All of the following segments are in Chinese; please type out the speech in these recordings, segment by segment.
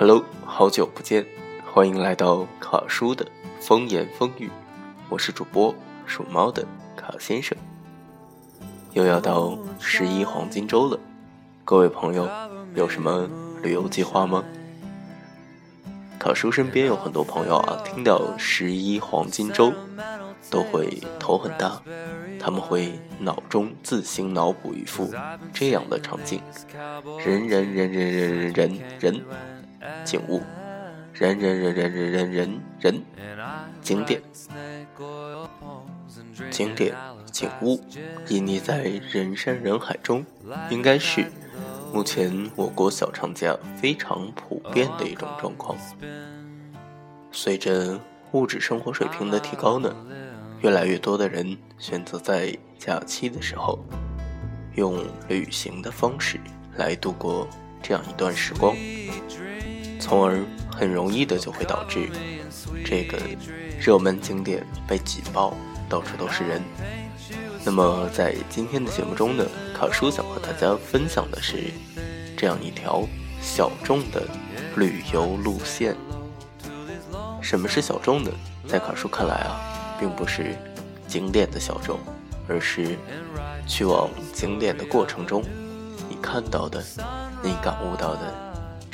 Hello，好久不见，欢迎来到卡叔的风言风语，我是主播属猫的卡先生。又要到十一黄金周了，各位朋友有什么旅游计划吗？卡叔身边有很多朋友啊，听到十一黄金周都会头很大，他们会脑中自行脑补一幅这样的场景：人人人人人人人。景物，人人人人人人人人，景点，景点，景物，隐匿在人山人海中，应该是目前我国小长假非常普遍的一种状况。随着物质生活水平的提高呢，越来越多的人选择在假期的时候，用旅行的方式来度过这样一段时光。从而很容易的就会导致这个热门景点被挤爆，到处都是人。那么在今天的节目中呢，卡叔想和大家分享的是这样一条小众的旅游路线。什么是小众呢？在卡叔看来啊，并不是景点的小众，而是去往景点的过程中，你看到的，你感悟到的。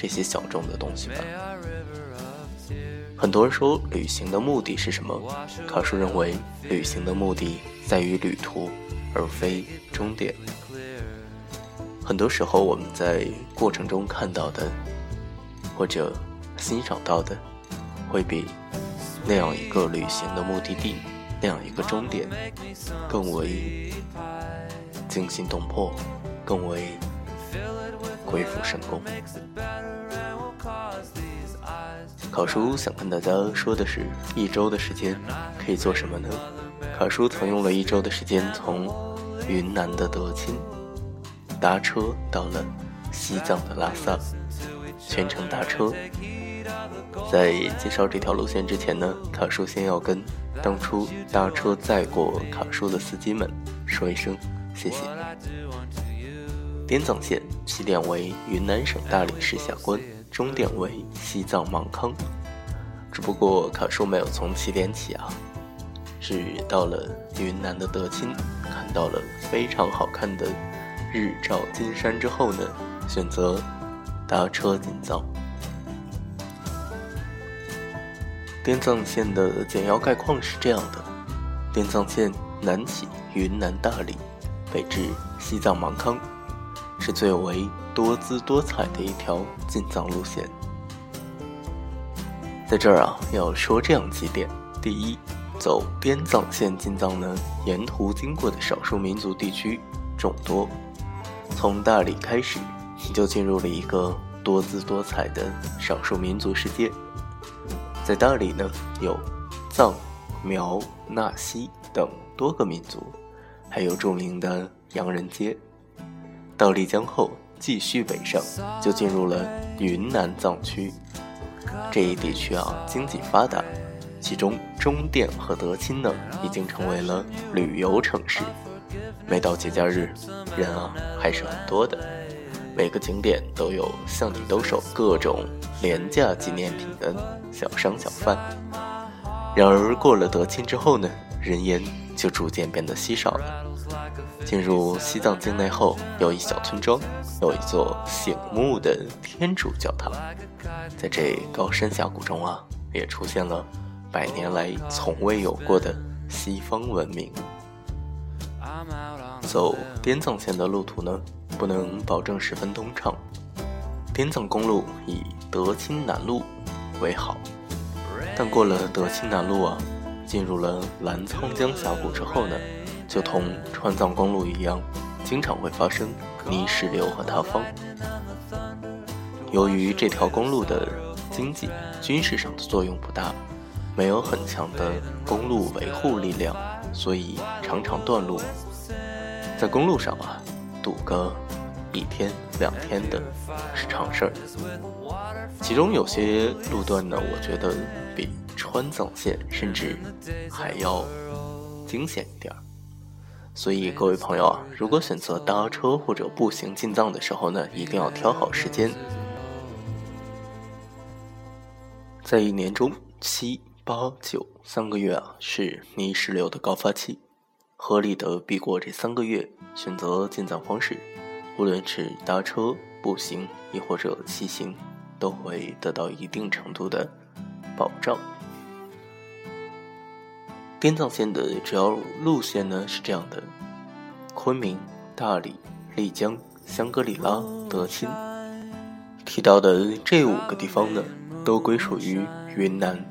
这些小众的东西吧。很多人说旅行的目的是什么？卡叔认为，旅行的目的在于旅途，而非终点。很多时候，我们在过程中看到的，或者欣赏到的，会比那样一个旅行的目的地、那样一个终点更为惊心动魄，更为鬼斧神工。考叔想跟大家说的是，一周的时间可以做什么呢？考叔曾用了一周的时间，从云南的德钦搭车到了西藏的拉萨，全程搭车。在介绍这条路线之前呢，卡叔先要跟当初搭车载过卡叔的司机们说一声谢谢。滇藏线起点为云南省大理市下关。终点为西藏芒康，只不过卡叔没有从起点起啊，是到了云南的德钦，看到了非常好看的日照金山之后呢，选择搭车进藏。滇藏线的简要概况是这样的：滇藏线南起云南大理，北至西藏芒康。是最为多姿多彩的一条进藏路线。在这儿啊，要说这样几点：第一，走滇藏线进藏呢，沿途经过的少数民族地区众多。从大理开始，你就进入了一个多姿多彩的少数民族世界。在大理呢，有藏、苗、纳西等多个民族，还有著名的洋人街。到丽江后，继续北上，就进入了云南藏区。这一地区啊，经济发达，其中中甸和德钦呢，已经成为了旅游城市。每到节假日，人啊还是很多的。每个景点都有向你兜售各种廉价纪念品的小商小贩。然而过了德钦之后呢，人烟就逐渐变得稀少了。进入西藏境内后，有一小村庄，有一座醒目的天主教堂。在这高山峡谷中啊，也出现了百年来从未有过的西方文明。走滇藏线的路途呢，不能保证十分通畅。滇藏公路以德钦南路为好，但过了德钦南路啊，进入了澜沧江峡谷之后呢？就同川藏公路一样，经常会发生泥石流和塌方。由于这条公路的经济、军事上的作用不大，没有很强的公路维护力量，所以常常断路。在公路上啊，堵个一天两天的是常事儿。其中有些路段呢，我觉得比川藏线甚至还要惊险一点儿。所以各位朋友啊，如果选择搭车或者步行进藏的时候呢，一定要挑好时间。在一年中七八九三个月啊，是泥石流的高发期，合理的避过这三个月，选择进藏方式，无论是搭车、步行，亦或者骑行，都会得到一定程度的保障。滇藏线的主要路线呢是这样的：昆明、大理、丽江、香格里拉、德钦。提到的这五个地方呢，都归属于云南。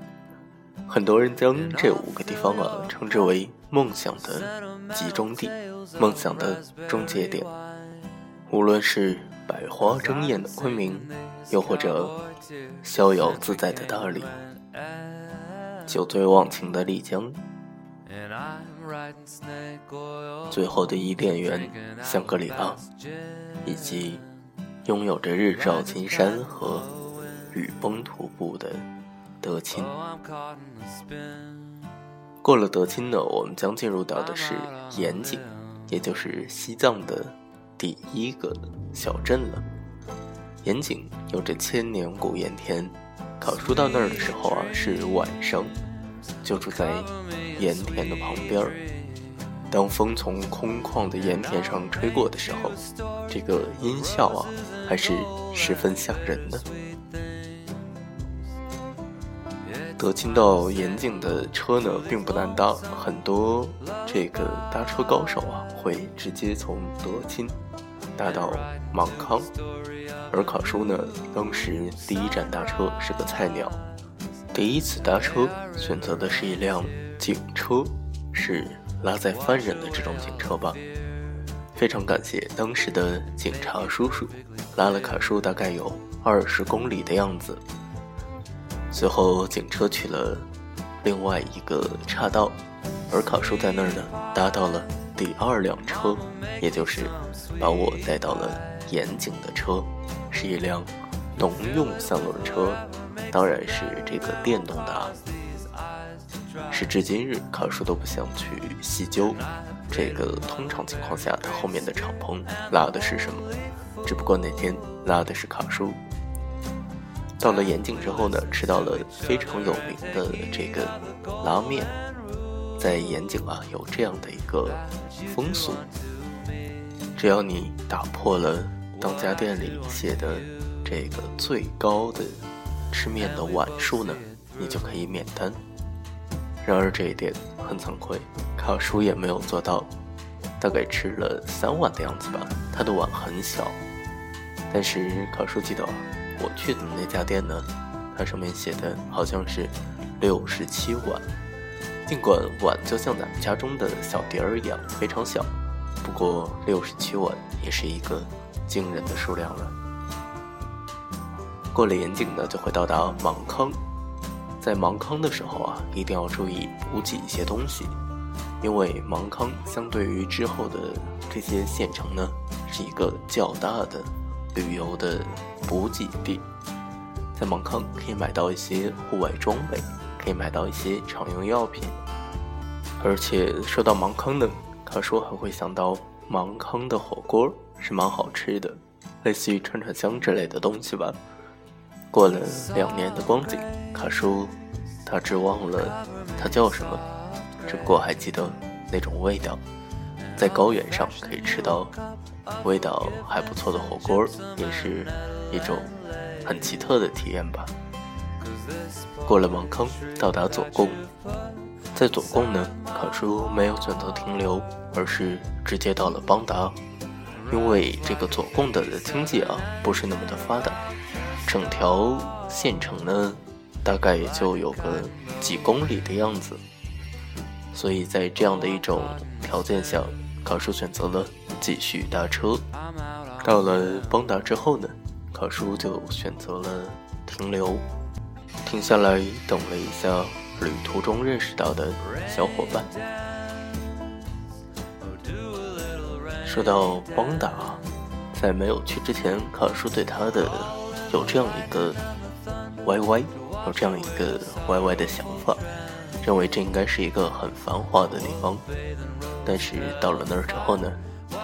很多人将这五个地方啊称之为梦想的集中地、梦想的终结点。无论是百花争艳的昆明，又或者逍遥自在的大理，酒醉忘情的丽江。最后的伊甸园香格里拉，以及拥有着日照金山和雨崩徒步的德钦。过了德钦呢，我们将进入到的是盐井，也就是西藏的第一个小镇了。盐井有着千年古盐田，考叔到那儿的时候啊，是晚上。就住在盐田的旁边儿。当风从空旷的盐田上吹过的时候，这个音效啊，还是十分吓人的。德钦到盐井的车呢，并不难搭，很多这个搭车高手啊，会直接从德钦搭到芒康。而卡叔呢，当时第一站搭车是个菜鸟。第一次搭车选择的是一辆警车，是拉载犯人的这种警车吧。非常感谢当时的警察叔叔，拉了卡叔大概有二十公里的样子。随后警车去了另外一个岔道，而卡叔在那儿呢搭到了第二辆车，也就是把我带到了盐井的车，是一辆农用三轮车。当然是这个电动的，时至今日，卡叔都不想去细究这个通常情况下，它后面的敞篷拉的是什么。只不过那天拉的是卡叔。到了盐井之后呢，吃到了非常有名的这个拉面。在盐井啊，有这样的一个风俗，只要你打破了当家店里写的这个最高的。吃面的碗数呢，你就可以免单。然而这一点很惭愧，卡叔也没有做到，大概吃了三碗的样子吧。他的碗很小，但是卡叔记得我去的那家店呢，它上面写的好像是六十七碗。尽管碗就像咱们家中的小碟儿一样非常小，不过六十七碗也是一个惊人的数量了。过了盐井呢，就会到达芒康。在芒康的时候啊，一定要注意补给一些东西，因为芒康相对于之后的这些县城呢，是一个较大的旅游的补给地。在芒康可以买到一些户外装备，可以买到一些常用药品。而且说到芒康呢，他说还会想到芒康的火锅是蛮好吃的，类似于串串香之类的东西吧。过了两年的光景，卡叔他只忘了他叫什么，只不过还记得那种味道，在高原上可以吃到味道还不错的火锅，也是一种很奇特的体验吧。过了芒康，到达左贡，在左贡呢，卡叔没有选择停留，而是直接到了邦达，因为这个左贡的经济啊不是那么的发达。整条县城呢，大概也就有个几公里的样子，所以在这样的一种条件下，考叔选择了继续搭车。到了邦达之后呢，考叔就选择了停留，停下来等了一下旅途中认识到的小伙伴。说到邦达，在没有去之前，考叔对他的。有这样一个歪歪，有这样一个歪歪的想法，认为这应该是一个很繁华的地方。但是到了那儿之后呢，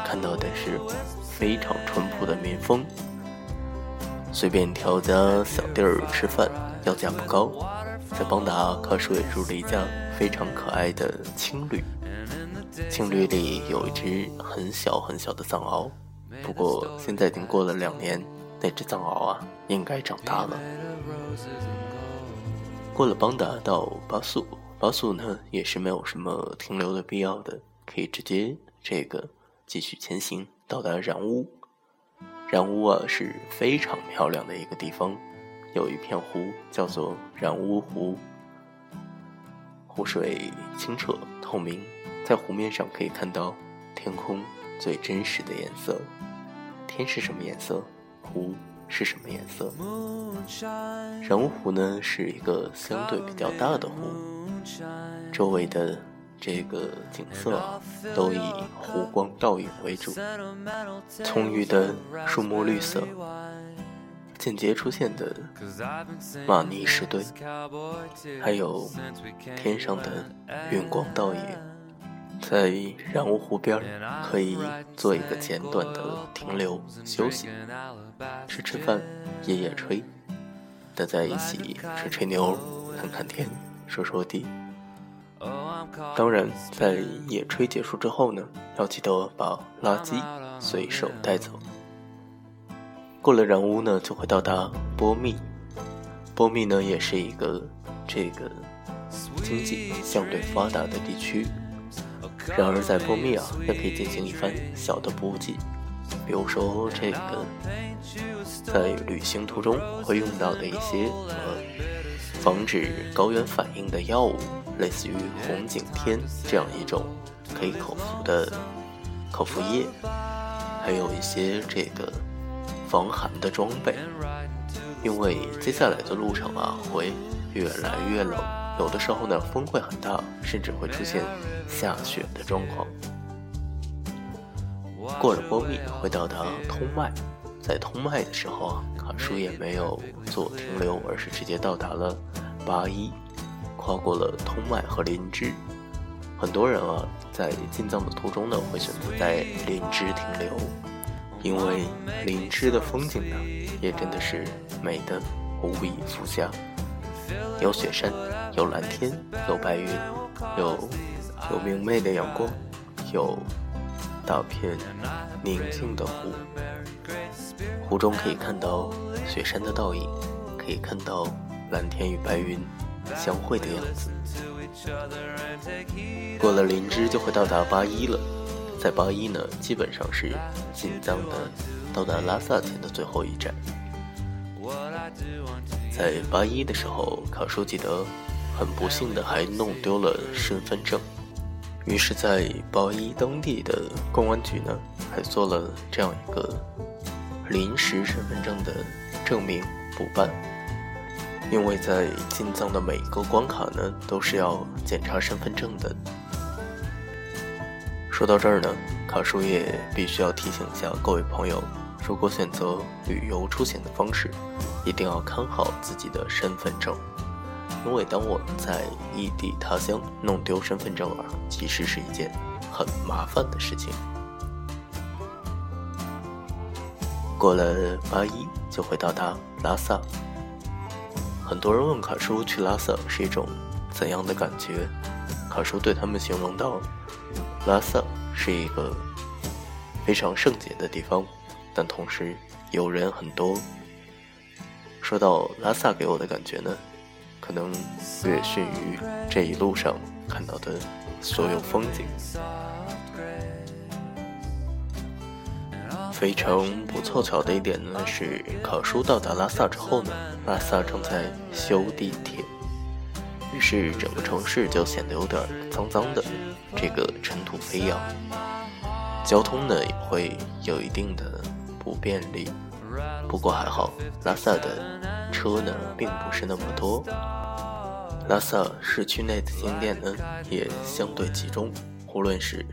看到的是非常淳朴的民风，随便挑家小店儿吃饭，要价不高。在邦达，卡叔也住了一家非常可爱的青旅，青旅里有一只很小很小的藏獒，不过现在已经过了两年，那只藏獒啊应该长大了。过了邦达到巴素，巴素呢也是没有什么停留的必要的，可以直接这个继续前行到达然乌。然乌啊是非常漂亮的一个地方，有一片湖叫做然乌湖，湖水清澈透明，在湖面上可以看到天空最真实的颜色。天是什么颜色？湖。是什么颜色？染乌湖呢，是一个相对比较大的湖，周围的这个景色都以湖光倒影为主，葱郁的树木绿色，间接出现的玛尼石堆，还有天上的云光倒影。在染乌湖边可以做一个简短的停留休息，吃吃饭，野野炊，大家一起吹吹牛，看看天，说说地。当然，在野炊结束之后呢，要记得把垃圾随手带走。过了染乌呢，就会到达波密。波密呢，也是一个这个经济相对发达的地区。然而，在波密啊，也可以进行一番小的补给，比如说这个在旅行途中会用到的一些呃防止高原反应的药物，类似于红景天这样一种可以口服的口服液，还有一些这个防寒的装备，因为接下来的路程啊会越来越冷。有的时候呢，风会很大，甚至会出现下雪的状况。过了波密，会到达通麦，在通麦的时候啊，卡叔也没有做停留，而是直接到达了八一，跨过了通麦和林芝。很多人啊，在进藏的途中呢，会选择在林芝停留，因为林芝的风景呢，也真的是美的无以复加。有雪山，有蓝天，有白云，有有明媚的阳光，有大片宁静的湖。湖中可以看到雪山的倒影，可以看到蓝天与白云相会的样子。过了林芝就会到达八一了，在八一呢，基本上是进藏的到达拉萨前的最后一站。在八一的时候，卡叔记得很不幸的还弄丢了身份证，于是，在八一当地的公安局呢，还做了这样一个临时身份证的证明补办，因为在进藏的每一个关卡呢，都是要检查身份证的。说到这儿呢，卡叔也必须要提醒一下各位朋友。如果选择旅游出行的方式，一定要看好自己的身份证，因为当我们在异地他乡弄丢身份证啊，其实是一件很麻烦的事情。过了八一就会到达拉萨，很多人问卡叔去拉萨是一种怎样的感觉，卡叔对他们形容到，拉萨是一个非常圣洁的地方。但同时，有人很多。说到拉萨给我的感觉呢，可能略逊于这一路上看到的所有风景。非常不凑巧的一点呢，是考叔到达拉萨之后呢，拉萨正在修地铁，于是整个城市就显得有点脏脏的，这个尘土飞扬，交通呢也会有一定的。不便利，不过还好，拉萨的车呢并不是那么多。拉萨市区内的景点呢也相对集中，无论是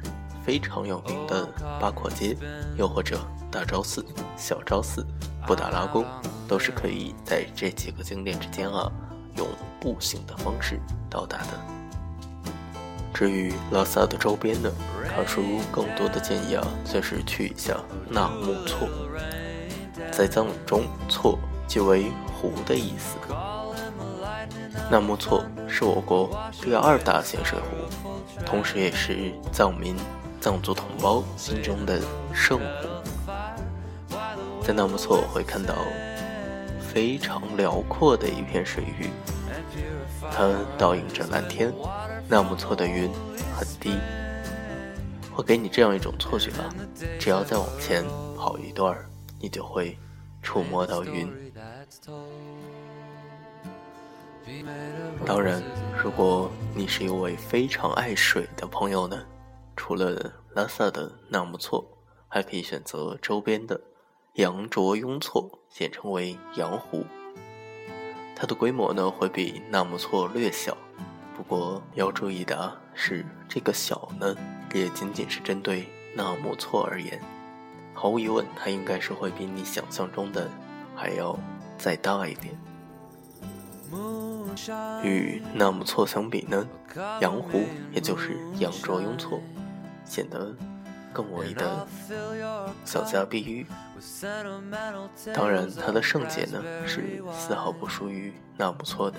非常有名的八廓街，又或者大昭寺、小昭寺、布达拉宫，都是可以在这几个景点之间啊用步行的方式到达的。至于拉萨的周边呢，卡叔更多的建议啊，就是去一下纳木错。在藏语中，错即为湖的意思。纳木错是我国第二大咸水湖，同时也是藏民、藏族同胞心中的圣湖。在纳木错会看到非常辽阔的一片水域，它倒映着蓝天。纳木错的云很低，会给你这样一种错觉啊，只要再往前跑一段，你就会触摸到云。当然，如果你是一位非常爱水的朋友呢，除了拉萨的纳木错，还可以选择周边的羊卓雍措，简称为羊湖。它的规模呢会比纳木错略小，不过要注意的是，这个小呢也仅仅是针对纳木错而言。毫无疑问，它应该是会比你想象中的还要再大一点。与纳木错相比呢，羊湖也就是羊卓雍措，显得更为的小家碧玉。当然，它的圣洁呢是丝毫不输于纳木错的。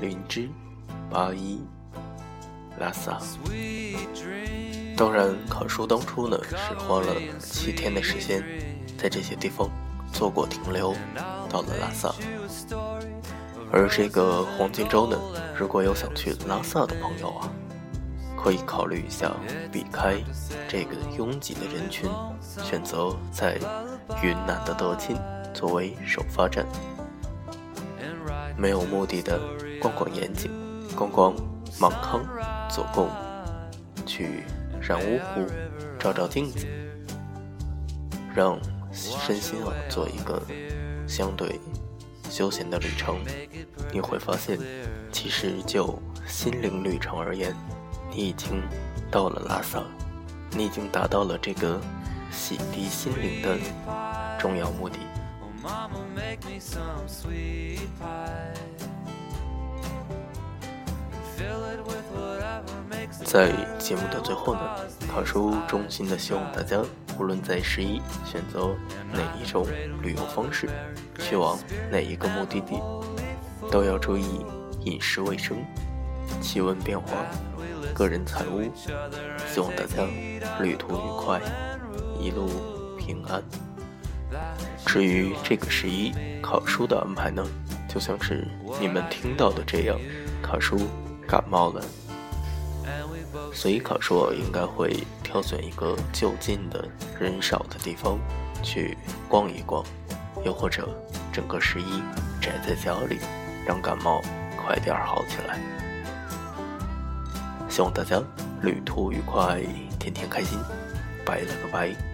林芝、八一、拉萨。当然，考叔当初呢是花了七天的时间，在这些地方做过停留，到了拉萨。而这个黄金周呢，如果有想去拉萨的朋友啊，可以考虑一下避开这个拥挤的人群，选择在云南的德钦作为首发站，没有目的的逛逛盐井，逛逛芒康、左贡，去染乌湖照照镜子，让身心啊做一个相对。休闲的旅程，你会发现，其实就心灵旅程而言，你已经到了拉萨，你已经达到了这个洗涤心灵的重要目的。在节目的最后呢，卡叔衷心的希望大家。无论在十一选择哪一种旅游方式，去往哪一个目的地，都要注意饮食卫生、气温变化、个人财物。希望大家旅途愉快，一路平安。至于这个十一考叔的安排呢，就像是你们听到的这样，考叔感冒了。所以考叔应该会挑选一个就近的人少的地方去逛一逛，又或者整个十一宅在家里，让感冒快点好起来。希望大家旅途愉快，天天开心，拜了个拜。